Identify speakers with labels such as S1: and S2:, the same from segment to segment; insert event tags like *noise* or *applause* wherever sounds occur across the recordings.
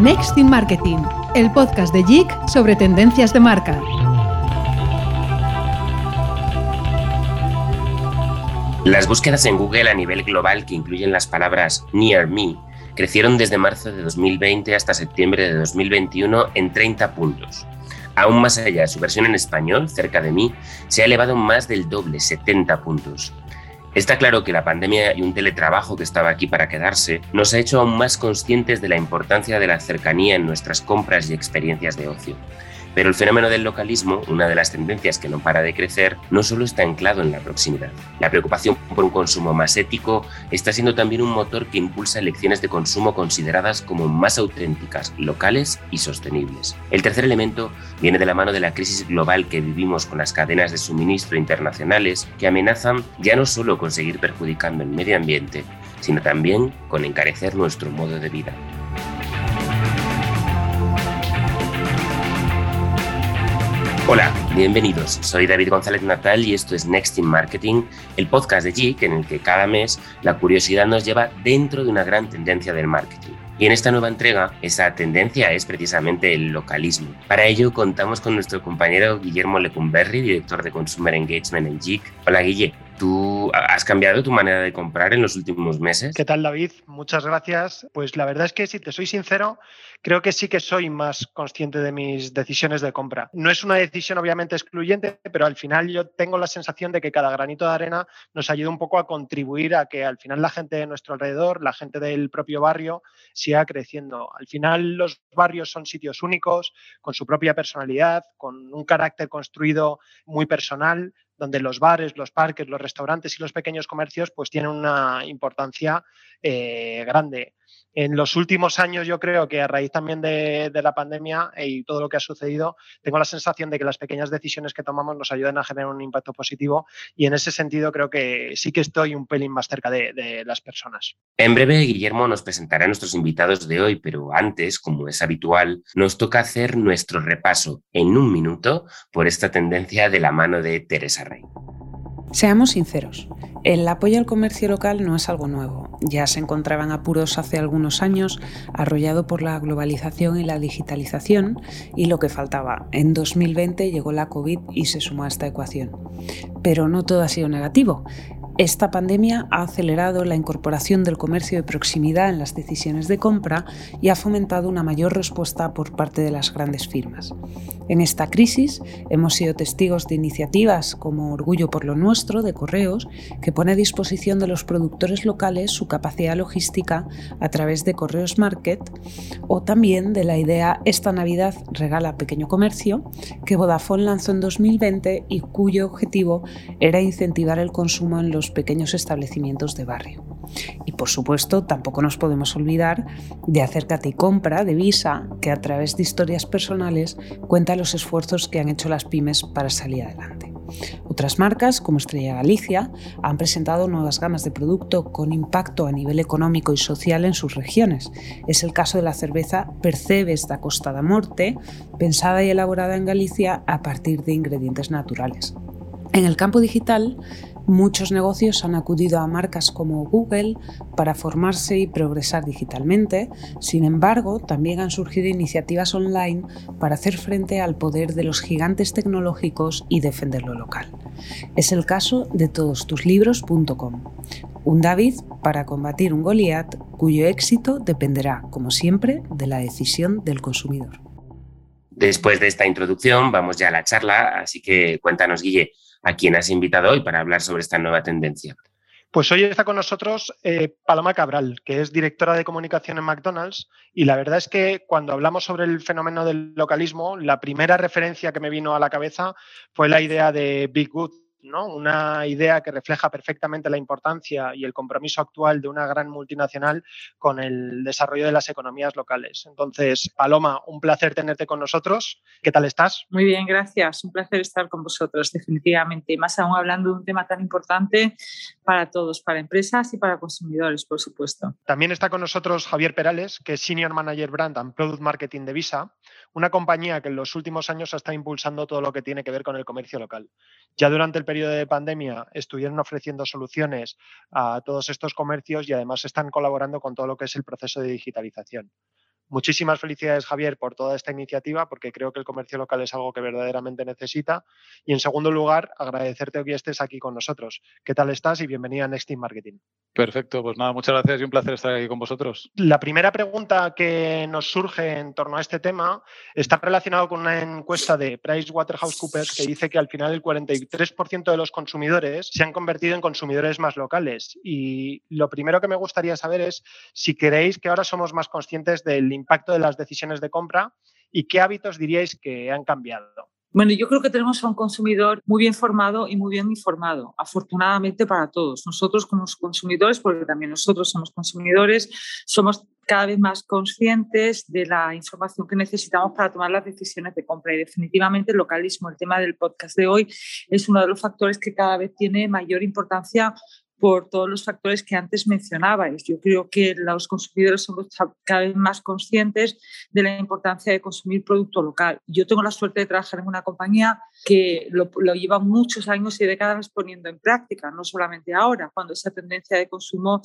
S1: Next in Marketing, el podcast de JIC sobre tendencias de marca.
S2: Las búsquedas en Google a nivel global que incluyen las palabras Near Me crecieron desde marzo de 2020 hasta septiembre de 2021 en 30 puntos. Aún más allá, su versión en español, cerca de mí, se ha elevado más del doble, 70 puntos. Está claro que la pandemia y un teletrabajo que estaba aquí para quedarse nos ha hecho aún más conscientes de la importancia de la cercanía en nuestras compras y experiencias de ocio. Pero el fenómeno del localismo, una de las tendencias que no para de crecer, no solo está anclado en la proximidad. La preocupación por un consumo más ético está siendo también un motor que impulsa elecciones de consumo consideradas como más auténticas, locales y sostenibles. El tercer elemento viene de la mano de la crisis global que vivimos con las cadenas de suministro internacionales que amenazan ya no solo con seguir perjudicando el medio ambiente, sino también con encarecer nuestro modo de vida. Hola, bienvenidos. Soy David González Natal y esto es Next in Marketing, el podcast de JIC en el que cada mes la curiosidad nos lleva dentro de una gran tendencia del marketing. Y en esta nueva entrega, esa tendencia es precisamente el localismo. Para ello, contamos con nuestro compañero Guillermo Lecumberri, director de Consumer Engagement en JIC. Hola, Guille. ¿Tú has cambiado tu manera de comprar en los últimos meses?
S3: ¿Qué tal, David? Muchas gracias. Pues la verdad es que, si te soy sincero, creo que sí que soy más consciente de mis decisiones de compra. No es una decisión obviamente excluyente, pero al final yo tengo la sensación de que cada granito de arena nos ayuda un poco a contribuir a que al final la gente de nuestro alrededor, la gente del propio barrio, siga creciendo. Al final los barrios son sitios únicos, con su propia personalidad, con un carácter construido muy personal donde los bares, los parques, los restaurantes y los pequeños comercios pues tienen una importancia eh, grande. En los últimos años yo creo que a raíz también de, la pandemia y todo lo que ha sucedido, tengo la sensación de que las pequeñas decisiones que tomamos nos ayudan a generar un impacto positivo y en ese sentido creo que sí que estoy un pelín más cerca de, de las personas.
S2: En breve Guillermo nos presentará a nuestros invitados de hoy, pero antes, como es habitual, nos toca hacer nuestro repaso en un minuto por esta tendencia de la mano de Teresa Rey.
S4: Seamos sinceros, el apoyo al comercio local no es algo nuevo. Ya se encontraban apuros hace algunos años, arrollado por la globalización y la digitalización, y lo que faltaba. En 2020 llegó la COVID y se sumó a esta ecuación. Pero no todo ha sido negativo. Esta pandemia ha acelerado la incorporación del comercio de proximidad en las decisiones de compra y ha fomentado una mayor respuesta por parte de las grandes firmas. En esta crisis hemos sido testigos de iniciativas como Orgullo por lo Nuestro de Correos, que pone a disposición de los productores locales su capacidad logística a través de Correos Market, o también de la idea Esta Navidad regala pequeño comercio, que Vodafone lanzó en 2020 y cuyo objetivo era incentivar el consumo en los pequeños establecimientos de barrio. Y por supuesto, tampoco nos podemos olvidar de Acércate y Compra de Visa, que a través de historias personales cuenta los esfuerzos que han hecho las pymes para salir adelante. Otras marcas, como Estrella Galicia, han presentado nuevas gamas de producto con impacto a nivel económico y social en sus regiones. Es el caso de la cerveza Percebes da Costa da Morte, pensada y elaborada en Galicia a partir de ingredientes naturales. En el campo digital, Muchos negocios han acudido a marcas como Google para formarse y progresar digitalmente, sin embargo, también han surgido iniciativas online para hacer frente al poder de los gigantes tecnológicos y defender lo local. Es el caso de todostuslibros.com, un David para combatir un Goliat cuyo éxito dependerá, como siempre, de la decisión del consumidor.
S2: Después de esta introducción, vamos ya a la charla, así que cuéntanos, Guille, a quién has invitado hoy para hablar sobre esta nueva tendencia.
S3: Pues hoy está con nosotros eh, Paloma Cabral, que es directora de comunicación en McDonald's. Y la verdad es que cuando hablamos sobre el fenómeno del localismo, la primera referencia que me vino a la cabeza fue la idea de Big Good, una idea que refleja perfectamente la importancia y el compromiso actual de una gran multinacional con el desarrollo de las economías locales. Entonces, Paloma, un placer tenerte con nosotros. ¿Qué tal estás?
S5: Muy bien, gracias. Un placer estar con vosotros, definitivamente. Y más aún hablando de un tema tan importante para todos, para empresas y para consumidores, por supuesto.
S3: También está con nosotros Javier Perales, que es Senior Manager Brand and Product Marketing de Visa, una compañía que en los últimos años está impulsando todo lo que tiene que ver con el comercio local. Ya durante el periodo de pandemia estuvieron ofreciendo soluciones a todos estos comercios y además están colaborando con todo lo que es el proceso de digitalización. Muchísimas felicidades, Javier, por toda esta iniciativa, porque creo que el comercio local es algo que verdaderamente necesita. Y en segundo lugar, agradecerte que estés aquí con nosotros. ¿Qué tal estás? Y bienvenida a Next Team Marketing.
S6: Perfecto, pues nada, muchas gracias y un placer estar aquí con vosotros.
S3: La primera pregunta que nos surge en torno a este tema está relacionado con una encuesta de PricewaterhouseCoopers que dice que al final el 43% de los consumidores se han convertido en consumidores más locales. Y lo primero que me gustaría saber es si queréis que ahora somos más conscientes del impacto de las decisiones de compra y qué hábitos diríais que han cambiado.
S5: Bueno, yo creo que tenemos a un consumidor muy bien formado y muy bien informado, afortunadamente para todos. Nosotros como consumidores, porque también nosotros somos consumidores, somos cada vez más conscientes de la información que necesitamos para tomar las decisiones de compra. Y definitivamente el localismo, el tema del podcast de hoy, es uno de los factores que cada vez tiene mayor importancia por todos los factores que antes mencionabais. Yo creo que los consumidores somos cada vez más conscientes de la importancia de consumir producto local. Yo tengo la suerte de trabajar en una compañía que lo, lleva muchos años y décadas poniendo en práctica, no solamente ahora, cuando esa tendencia de consumo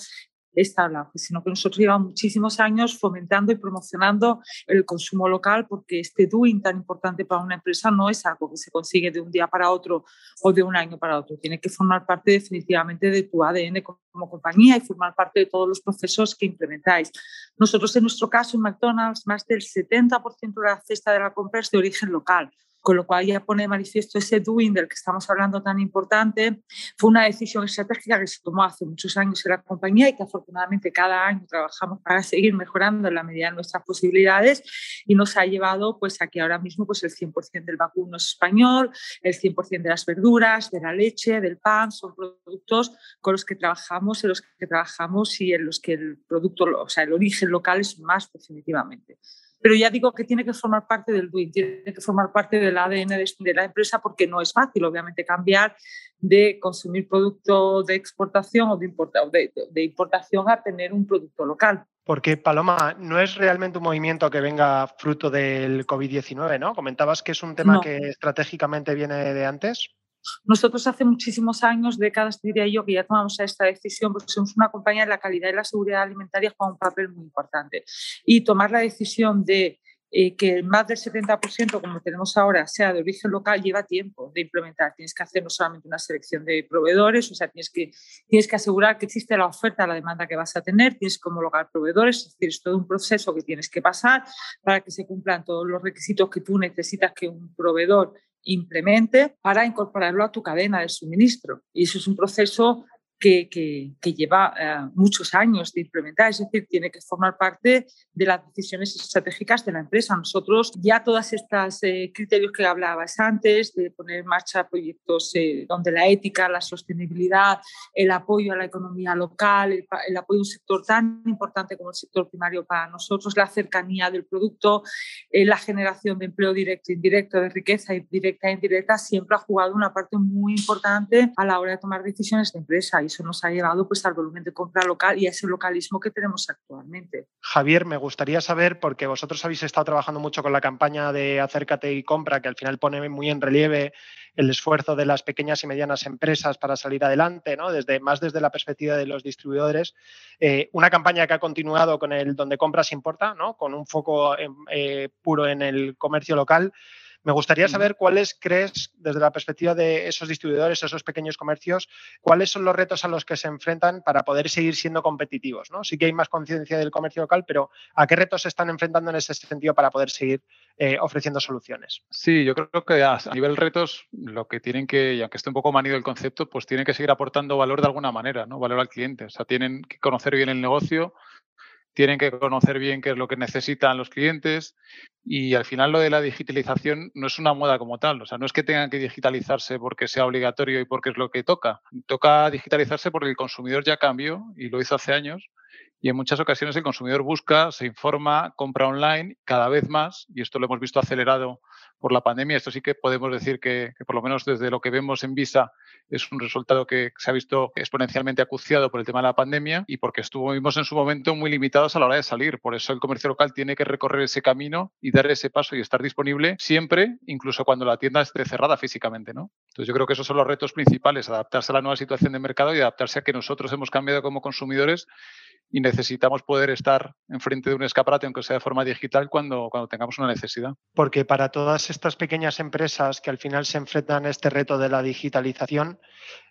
S5: esta sino que nosotros llevamos muchísimos años fomentando y promocionando el consumo local porque este doing tan importante para una empresa no es algo que se consigue de un día para otro o de un año para otro. Tiene que formar parte definitivamente de tu ADN como compañía y formar parte de todos los procesos que implementáis. Nosotros en nuestro caso en McDonald's más del 70% de la cesta de la compra es de origen local con lo cual ya pone de manifiesto ese doing del que estamos hablando tan importante. Fue una decisión estratégica que se tomó hace muchos años en la compañía y que afortunadamente cada año trabajamos para seguir mejorando en la medida de nuestras posibilidades y nos ha llevado pues a que ahora mismo pues el 100% del vacuno es español, el 100% de las verduras, de la leche, del pan, son productos con los que trabajamos, en los que trabajamos y en los que el producto, o sea, el origen local es más definitivamente pero ya digo que tiene que formar parte del doing, tiene que formar parte del ADN de, la empresa porque no es fácil, obviamente, cambiar de consumir producto de exportación o de, de, importación a tener un producto local.
S3: Porque, Paloma, no es realmente un movimiento que venga fruto del COVID-19, ¿no? Comentabas que es un tema que estratégicamente viene de antes.
S5: Nosotros hace muchísimos años, décadas diría yo, que ya tomamos esta decisión porque somos una compañía de la calidad y la seguridad alimentaria juega un papel muy importante. Y tomar la decisión de eh, que más del 70%, como tenemos ahora, sea de origen local, lleva tiempo de implementar. Tienes que hacer no solamente una selección de proveedores, o sea, tienes que, tienes que asegurar que existe la oferta, la demanda que vas a tener, tienes que homologar proveedores, es decir, es todo un proceso que tienes que pasar para que se cumplan todos los requisitos que tú necesitas que un proveedor implemente para incorporarlo a tu cadena de suministro. Y eso es un proceso que, que, lleva eh, muchos años de implementar, es decir, tiene que formar parte de las decisiones estratégicas de la empresa. Nosotros ya todas estas eh, criterios que hablabas antes, de poner en marcha proyectos eh, donde la ética, la sostenibilidad, el apoyo a la economía local, el, el, apoyo a un sector tan importante como el sector primario para nosotros, la cercanía del producto, la generación de empleo directo e indirecto, de riqueza directa e indirecta, siempre ha jugado una parte muy importante a la hora de tomar decisiones de empresa eso nos ha llevado pues, al volumen de compra local y a ese localismo que tenemos actualmente.
S3: Javier, me gustaría saber, porque vosotros habéis estado trabajando mucho con la campaña de Acércate y Compra, que al final pone muy en relieve el esfuerzo de las pequeñas y medianas empresas para salir adelante, ¿no? desde, más desde la perspectiva de los distribuidores. Eh, una campaña que ha continuado con el donde compras importa, ¿no? con un foco eh, puro en el comercio local. Me gustaría saber cuáles crees, desde la perspectiva de esos distribuidores, esos pequeños comercios, cuáles son los retos a los que se enfrentan para poder seguir siendo competitivos. ¿no? Sí que hay más conciencia del comercio local, pero ¿a qué retos se están enfrentando en ese sentido para poder seguir eh, ofreciendo soluciones?
S6: Sí, yo creo que a, nivel retos, lo que tienen que, y aunque esté un poco manido el concepto, pues tienen que seguir aportando valor de alguna manera, ¿no? valor al cliente. O sea, tienen que conocer bien el negocio, tienen que conocer bien qué es lo que necesitan los clientes y al final lo de la digitalización no es una moda como tal, o sea, no es que tengan que digitalizarse porque sea obligatorio y porque es lo que toca. Toca digitalizarse porque el consumidor ya cambió y lo hizo hace años y en muchas ocasiones el consumidor busca, se informa, compra online cada vez más y esto lo hemos visto acelerado por la pandemia. Esto sí que podemos decir que, por lo menos desde lo que vemos en Visa es un resultado que se ha visto exponencialmente acuciado por el tema de la pandemia y porque estuvimos en su momento muy limitados a la hora de salir. Por eso el comercio local tiene que recorrer ese camino y dar ese paso y estar disponible siempre, incluso cuando la tienda esté cerrada físicamente. ¿no? Entonces yo creo que esos son los retos principales, adaptarse a la nueva situación de mercado y adaptarse a que nosotros hemos cambiado como consumidores y necesitamos poder estar enfrente de un escaparate, aunque sea de forma digital, cuando, cuando tengamos una necesidad.
S3: Porque para todas estas pequeñas empresas que al final se enfrentan a este reto de la digitalización,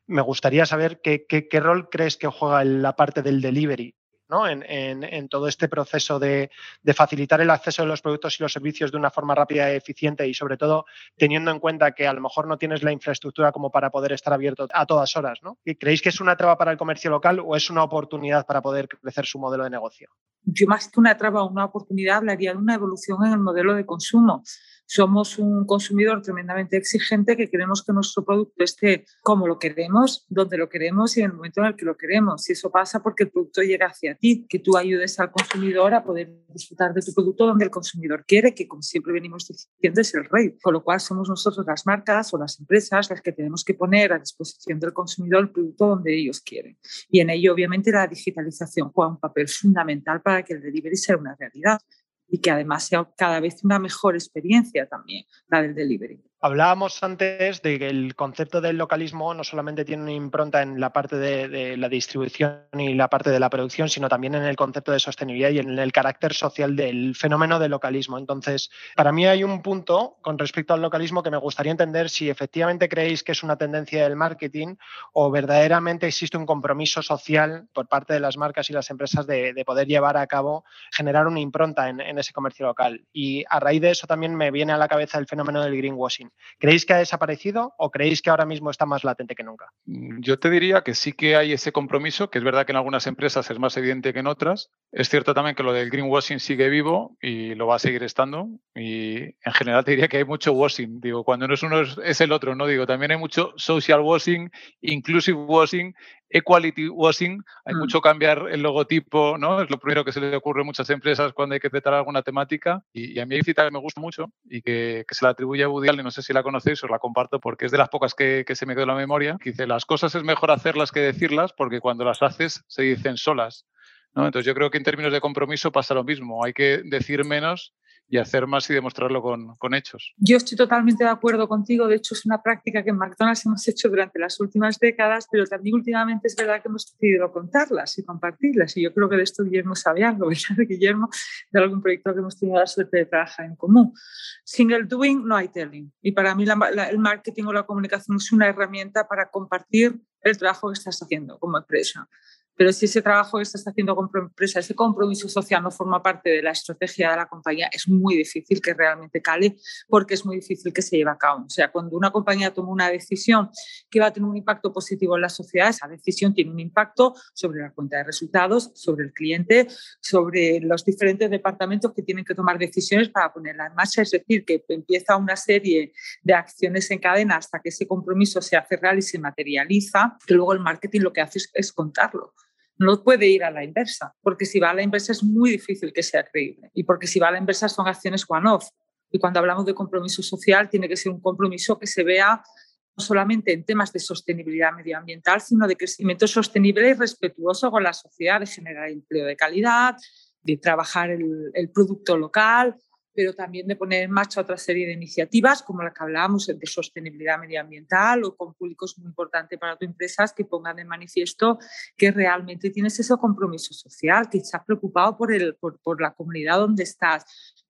S3: me gustaría saber qué, qué rol crees que juega la parte del delivery en, todo este proceso de, facilitar el acceso de los productos y los servicios de una forma rápida y eficiente y sobre todo teniendo en cuenta que a lo mejor no tienes la infraestructura como para poder estar abierto a todas horas. ¿no? ¿Creéis que es una traba para el comercio local o es una oportunidad para poder crecer su modelo de negocio?
S5: Yo más que una traba una oportunidad hablaría de una evolución en el modelo de consumo somos un consumidor tremendamente exigente que queremos que nuestro producto esté como lo queremos, donde lo queremos y en el momento en el que lo queremos. Y eso pasa porque el producto llega hacia ti, que tú ayudes al consumidor a poder disfrutar de tu producto donde el consumidor quiere, que como siempre venimos diciendo es el rey. Con lo cual somos nosotros las marcas o las empresas las que tenemos que poner a disposición del consumidor el producto donde ellos quieren. Y en ello obviamente la digitalización juega un papel fundamental para que el delivery sea una realidad y que además sea cada vez una mejor experiencia también la del delivery.
S3: Hablábamos antes de que el concepto del localismo no solamente tiene una impronta en la parte de, la distribución y la parte de la producción, sino también en el concepto de sostenibilidad y en el carácter social del fenómeno del localismo. Entonces, para mí hay un punto con respecto al localismo que me gustaría entender si efectivamente creéis que es una tendencia del marketing o verdaderamente existe un compromiso social por parte de las marcas y las empresas de, poder llevar a cabo, generar una impronta en, en ese comercio local. Y a raíz de eso también me viene a la cabeza el fenómeno del greenwashing ¿Creéis que ha desaparecido o creéis que ahora mismo está más latente que nunca?
S6: Mm, yo te diría que sí que hay ese compromiso, que es verdad que en algunas empresas es más evidente que en otras. Es cierto también que lo del greenwashing sigue vivo y lo va a seguir estando. Y en general te diría que hay mucho washing. Digo, cuando no es uno es el otro, ¿no? Digo, también hay mucho social washing, inclusive washing equality washing, hay mm. mucho cambiar el logotipo, ¿no? Es lo primero que se le ocurre a muchas empresas cuando hay que tratar alguna temática. Y, a mí hay cita que me gusta mucho y que, se la atribuye a Woody Allen, no sé si la conocéis, os la comparto porque es de las pocas que, se me quedó en la memoria, que dice, las cosas es mejor hacerlas que decirlas porque cuando las haces se dicen solas. ¿no? Entonces yo creo que en términos de compromiso pasa lo mismo, hay que decir menos y hacer más y demostrarlo con, con, hechos.
S5: Yo estoy totalmente de acuerdo contigo. De hecho, es una práctica que en McDonald's hemos hecho durante las últimas décadas, pero también últimamente es verdad que hemos decidido contarlas y compartirlas. Y yo creo que de esto Guillermo sabe algo, *laughs* ¿verdad? Guillermo, de algún proyecto que hemos tenido la suerte de trabajar en común. Sin doing no hay telling. Y para mí el marketing o la comunicación es una herramienta para compartir el trabajo que estás haciendo como empresa. Pero si ese trabajo que estás haciendo con empresa, ese compromiso social no forma parte de la estrategia de la compañía, es muy difícil que realmente cale porque es muy difícil que se lleve a cabo. O sea, cuando una compañía toma una decisión que va a tener un impacto positivo en la sociedad, esa decisión tiene un impacto sobre la cuenta de resultados, sobre el cliente, sobre los diferentes departamentos que tienen que tomar decisiones para ponerla en marcha. Es decir, que empieza una serie de acciones en cadena hasta que ese compromiso se hace real y se materializa, que luego el marketing lo que hace es contarlo no puede ir a la inversa, porque si va a la inversa es muy difícil que sea creíble y porque si va a la inversa son acciones one-off. Y cuando hablamos de compromiso social, tiene que ser un compromiso que se vea no solamente en temas de sostenibilidad medioambiental, sino de crecimiento sostenible y respetuoso con la sociedad, de generar empleo de calidad, de trabajar el, el producto local, pero también de poner en marcha otra serie de iniciativas como la que hablábamos de sostenibilidad medioambiental o con públicos muy importantes para tu empresa que pongan de manifiesto que realmente tienes ese compromiso social, que estás preocupado por, el, por, por la comunidad donde estás,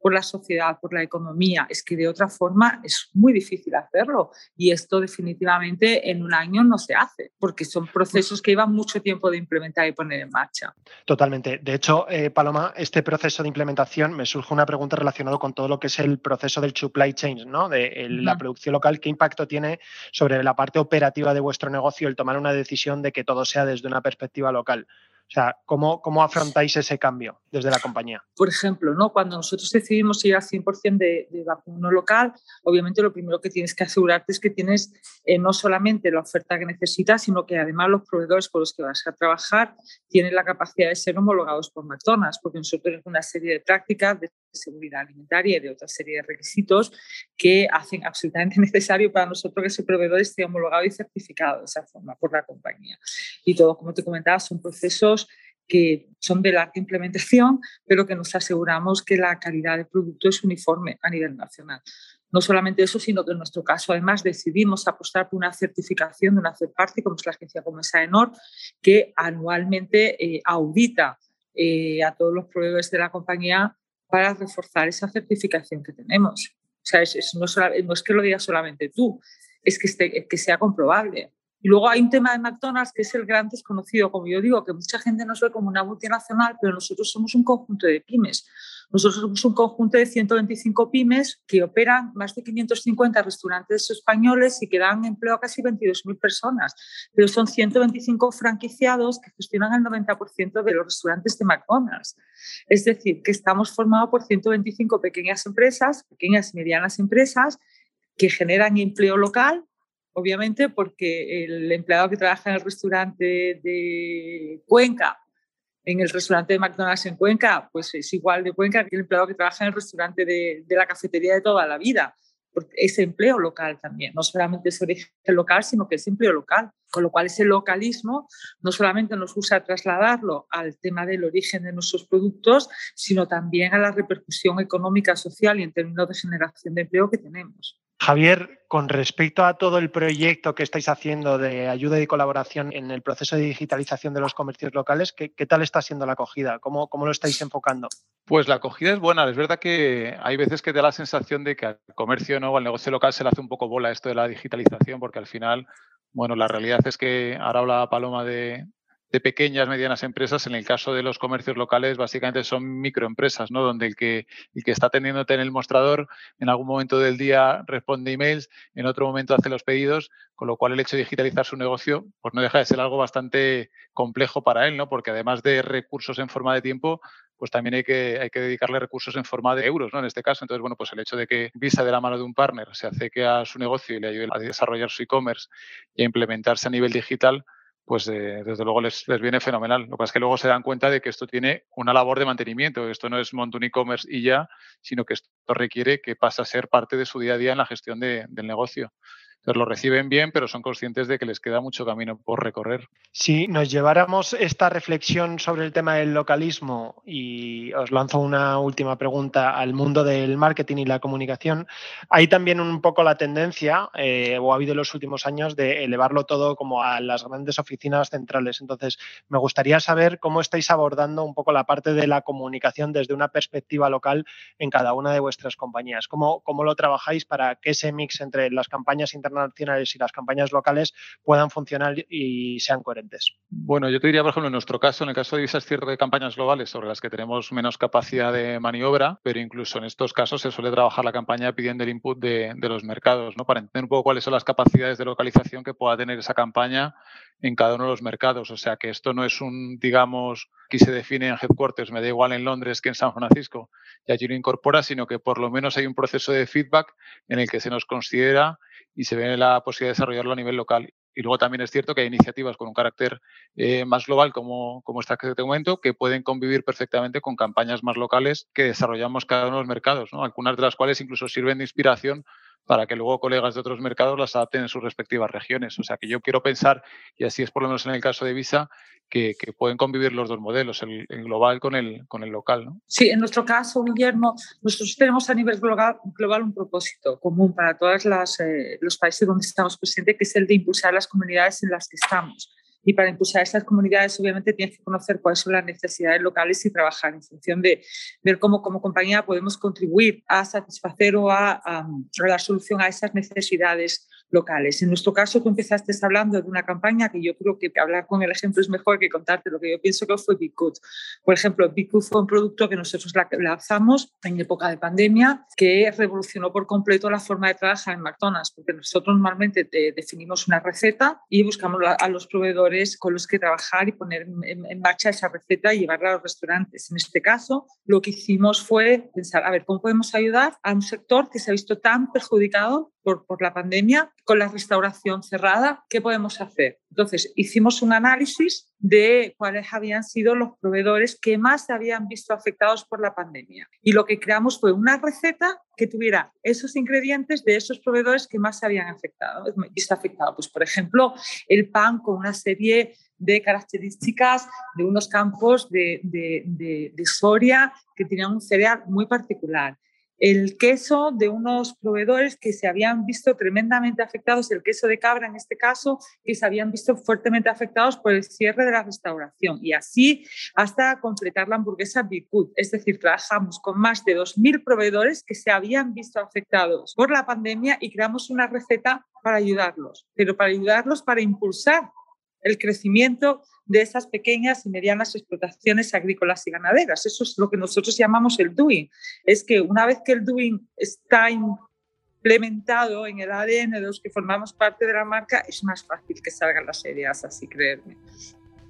S5: por la sociedad, por la economía. Es que de otra forma es muy difícil hacerlo y esto definitivamente en un año no se hace porque son procesos que llevan mucho tiempo de implementar y poner en marcha.
S3: Totalmente. De hecho, eh, Paloma, este proceso de implementación me surge una pregunta relacionada con todo lo que es el proceso del supply chain, ¿no? de la producción local. ¿Qué impacto tiene sobre la parte operativa de vuestro negocio el tomar una decisión de que todo sea desde una perspectiva local? O sea, ¿cómo, ¿cómo, afrontáis ese cambio desde la compañía?
S5: Por ejemplo, ¿no? cuando nosotros decidimos ir al 100% de, de, vacuno local, obviamente lo primero que tienes que asegurarte es que tienes eh, no solamente la oferta que necesitas, sino que además los proveedores con los que vas a trabajar tienen la capacidad de ser homologados por McDonald's, porque nosotros tenemos una serie de prácticas seguridad alimentaria y de otra serie de requisitos que hacen absolutamente *laughs* necesario para nosotros que ese proveedor esté homologado y certificado de esa forma por la compañía. Y todo, como te comentaba, son procesos que son de larga implementación, pero que nos aseguramos que la calidad del producto es uniforme a nivel nacional. No solamente eso, sino que en nuestro caso además decidimos apostar por una certificación de una third party, como es la agencia Comesa Enor, que anualmente eh, audita eh, a todos los proveedores de la compañía para reforzar esa certificación que tenemos. O sea, es, no, no, es que lo diga solamente tú, es que, que sea comprobable. Y luego hay un tema de McDonald's que es el gran desconocido, como yo digo, que mucha gente nos ve como una multinacional, pero nosotros somos un conjunto de pymes. Nosotros somos un conjunto de 125 pymes que operan más de 550 restaurantes españoles y que dan empleo a casi 22.000 personas, pero son 125 franquiciados que gestionan el 90% de los restaurantes de McDonald's. Es decir, que estamos formados por 125 pequeñas empresas, pequeñas y medianas empresas que generan empleo local obviamente, porque el empleado que trabaja en el restaurante de Cuenca, en el restaurante de McDonald's en Cuenca, pues es igual de Cuenca que el empleado que trabaja en el restaurante de, la cafetería de toda la vida. Porque es empleo local también, no solamente es origen local, sino que es empleo local. Con lo cual ese localismo no solamente nos usa trasladarlo al tema del origen de nuestros productos, sino también a la repercusión económica, social y en términos de generación de empleo que tenemos.
S3: Javier, con respecto a todo el proyecto que estáis haciendo de ayuda y colaboración en el proceso de digitalización de los comercios locales, ¿qué, tal está siendo la acogida? ¿Cómo, ¿Cómo, lo estáis enfocando?
S6: Pues la acogida es buena. Es verdad que hay veces que da la sensación de que al comercio o al negocio local se le hace un poco bola esto de la digitalización, porque al final, bueno, la realidad es que ahora habla Paloma de, de pequeñas, medianas empresas. En el caso de los comercios locales, básicamente son microempresas, ¿no? Donde el que, el que está atendiéndote en el mostrador, en algún momento del día responde emails, en otro momento hace los pedidos, con lo cual el hecho de digitalizar su negocio, pues no deja de ser algo bastante complejo para él, ¿no? Porque además de recursos en forma de tiempo, pues también hay que, hay que dedicarle recursos en forma de euros, ¿no? En este caso. Entonces, bueno, pues el hecho de que Visa de la mano de un partner se acerque a su negocio y le ayude a desarrollar su e-commerce y a implementarse a nivel digital, pues eh, desde luego les, les, viene fenomenal. Lo que pasa es que luego se dan cuenta de que esto tiene una labor de mantenimiento, esto no es monto un e-commerce y ya, sino que esto requiere que pase a ser parte de su día a día en la gestión de, del negocio lo reciben bien, pero son conscientes de que les queda mucho camino por recorrer.
S3: Si nos lleváramos esta reflexión sobre el tema del localismo y os lanzo una última pregunta al mundo del marketing y la comunicación, hay también un poco la tendencia, eh, o ha habido en los últimos años, de elevarlo todo como a las grandes oficinas centrales. Entonces, me gustaría saber cómo estáis abordando un poco la parte de la comunicación desde una perspectiva local en cada una de vuestras compañías. ¿Cómo, cómo lo trabajáis para que ese mix entre las campañas internacionales nacionales y las campañas locales puedan funcionar y sean coherentes.
S6: Bueno, yo te diría, por ejemplo, en nuestro caso, en el caso de Visa es cierto que hay campañas globales sobre las que tenemos menos capacidad de maniobra, pero incluso en estos casos se suele trabajar la campaña pidiendo el input de, los mercados, ¿no? Para entender un poco cuáles son las capacidades de localización que pueda tener esa campaña en cada uno de los mercados. O sea, que esto no es un, digamos, que se define en headquarters, me da igual en Londres que en San Francisco, y allí lo incorpora, sino que por lo menos hay un proceso de feedback en el que se nos considera y se ve la posibilidad de desarrollarlo a nivel local. Y luego también es cierto que hay iniciativas con un carácter eh, más global, como, como esta que te comento, que pueden convivir perfectamente con campañas más locales que desarrollamos cada uno de los mercados, ¿no? algunas de las cuales incluso sirven de inspiración para que luego colegas de otros mercados las adapten en sus respectivas regiones. O sea que yo quiero pensar, y así es por lo menos en el caso de Visa, que, pueden convivir los dos modelos, el, global con el, con el local. ¿no?
S5: Sí, en nuestro caso, Guillermo, nosotros tenemos a nivel global, global un propósito común para todos eh, los países donde estamos presentes, que es el de impulsar las comunidades en las que estamos. Y para impulsar esas comunidades, obviamente, tienes que conocer cuáles son las necesidades locales y trabajar en función de ver cómo como compañía podemos contribuir a satisfacer o a, a dar solución a esas necesidades locales. En nuestro caso, tú empezaste hablando de una campaña que yo creo que hablar con el ejemplo es mejor que contarte lo que yo pienso que fue Bicut. Por ejemplo, Bicut fue un producto que nosotros lanzamos en época de pandemia que revolucionó por completo la forma de trabajar en McDonald's, porque nosotros normalmente definimos una receta y buscamos a los proveedores con los que trabajar y poner en marcha esa receta y llevarla a los restaurantes. En este caso, lo que hicimos fue pensar, a ver, ¿cómo podemos ayudar a un sector que se ha visto tan perjudicado por, la pandemia, con la restauración cerrada, ¿qué podemos hacer? Entonces, hicimos un análisis de cuáles habían sido los proveedores que más se habían visto afectados por la pandemia. Y lo que creamos fue una receta que tuviera esos ingredientes de esos proveedores que más se habían afectado. Visto afectado, pues por ejemplo, el pan con una serie de características de unos campos de, de, de Soria que tenían un cereal muy particular el queso de unos proveedores que se habían visto tremendamente afectados, el queso de cabra en este caso, que se habían visto fuertemente afectados por el cierre de la restauración y así hasta completar la hamburguesa Bicut. Es decir, trabajamos con más de 2.000 proveedores que se habían visto afectados por la pandemia y creamos una receta para ayudarlos, pero para ayudarlos para impulsar el crecimiento de esas pequeñas y medianas explotaciones agrícolas y ganaderas. Eso es lo que nosotros llamamos el doing. Es que una vez que el doing está implementado en el ADN de los que formamos parte de la marca, es más fácil que salgan las ideas, así creerme.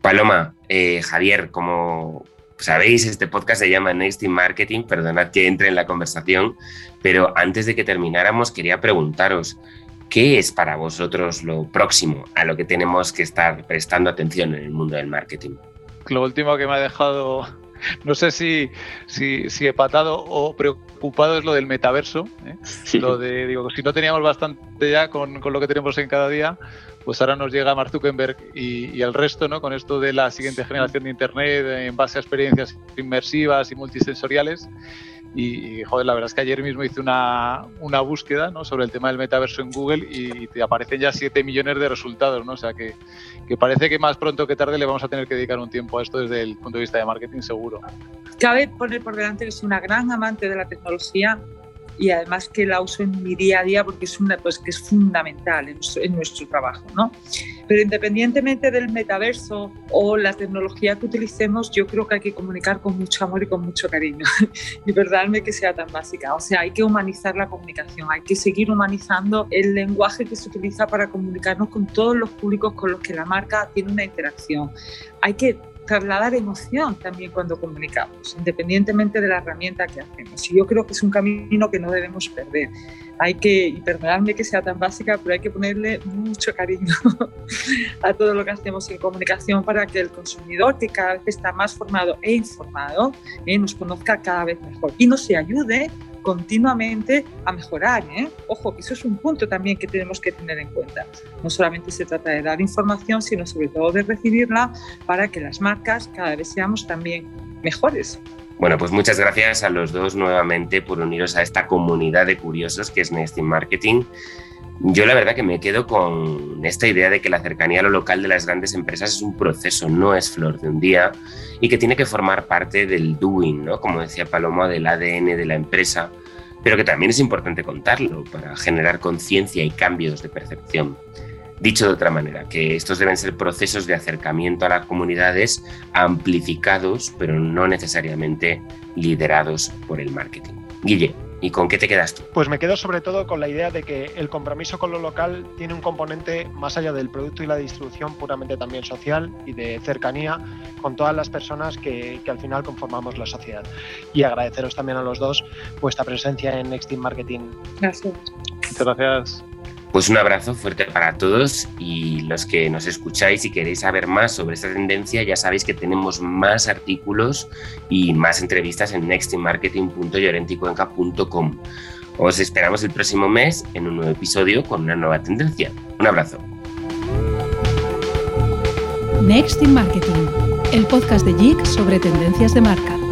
S2: Paloma, eh, Javier, como sabéis, este podcast se llama Next in Marketing, perdonad que entre en la conversación, pero antes de que termináramos quería preguntaros, ¿Qué es para vosotros lo próximo a lo que tenemos que estar prestando atención en el mundo del marketing?
S6: Lo último que me ha dejado, no sé si, si, si patado o preocupado es lo del metaverso. ¿eh? Lo de, digo, si no teníamos bastante ya con, con, lo que tenemos en cada día, pues ahora nos llega Mark Zuckerberg y, y, el resto, ¿no? Con esto de la siguiente generación de Internet en base a experiencias inmersivas y multisensoriales. Y, joder, la verdad es que ayer mismo hice una, una búsqueda ¿no? sobre el tema del metaverso en Google y te aparecen ya 7 millones de resultados, ¿no? O sea que, que, parece que más pronto que tarde le vamos a tener que dedicar un tiempo a esto desde el punto de vista de marketing seguro.
S5: Cabe poner por delante que soy una gran amante de la tecnología y además que la uso en mi día a día porque es una pues que es fundamental en nuestro, en nuestro trabajo, ¿no? Pero independientemente del metaverso o la tecnología que utilicemos, yo creo que hay que comunicar con mucho amor y con mucho cariño. *laughs* y perdonadme que sea tan básica. O sea, hay que humanizar la comunicación, hay que seguir humanizando el lenguaje que se utiliza para comunicarnos con todos los públicos con los que la marca tiene una interacción. Hay que trasladar emoción también cuando comunicamos, independientemente de la herramienta que hacemos. Y yo creo que es un camino que no debemos perder. Hay que, y perdonadme que sea tan básica, pero hay que ponerle mucho cariño *laughs* a todo lo que hacemos en comunicación para que el consumidor, que cada vez está más formado e informado, eh, nos conozca cada vez mejor y nos ayude continuamente a mejorar. ¿eh? Ojo, que eso es un punto también que tenemos que tener en cuenta. No solamente se trata de dar información, sino sobre todo de recibirla para que las marcas cada vez seamos también mejores.
S2: Bueno, pues muchas gracias a los dos nuevamente por uniros a esta comunidad de curiosos que es Nesting Marketing. Yo la verdad que me quedo con esta idea de que la cercanía a lo local de las grandes empresas es un proceso, no es flor de un día y que tiene que formar parte del doing, ¿no? como decía Paloma, del ADN de la empresa, pero que también es importante contarlo para generar conciencia y cambios de percepción. Dicho de otra manera, que estos deben ser procesos de acercamiento a las comunidades amplificados, pero no necesariamente liderados por el marketing. Guille, ¿Y con qué te quedas tú?
S3: Pues me quedo sobre todo con la idea de que el compromiso con lo local tiene un componente más allá del producto y la distribución puramente también social y de cercanía con todas las personas que, que al final conformamos la sociedad. Y agradeceros también a los dos vuestra presencia en Next Team Marketing.
S5: Gracias.
S6: Muchas gracias.
S2: Pues un abrazo fuerte para todos y los que nos escucháis y queréis saber más sobre esta tendencia, ya sabéis que tenemos más artículos y más entrevistas en nextinmarketing.llorenticuenca.com. Os esperamos el próximo mes en un nuevo episodio con una nueva tendencia. Un abrazo.
S1: Next in Marketing, el podcast de JIC sobre tendencias de marca.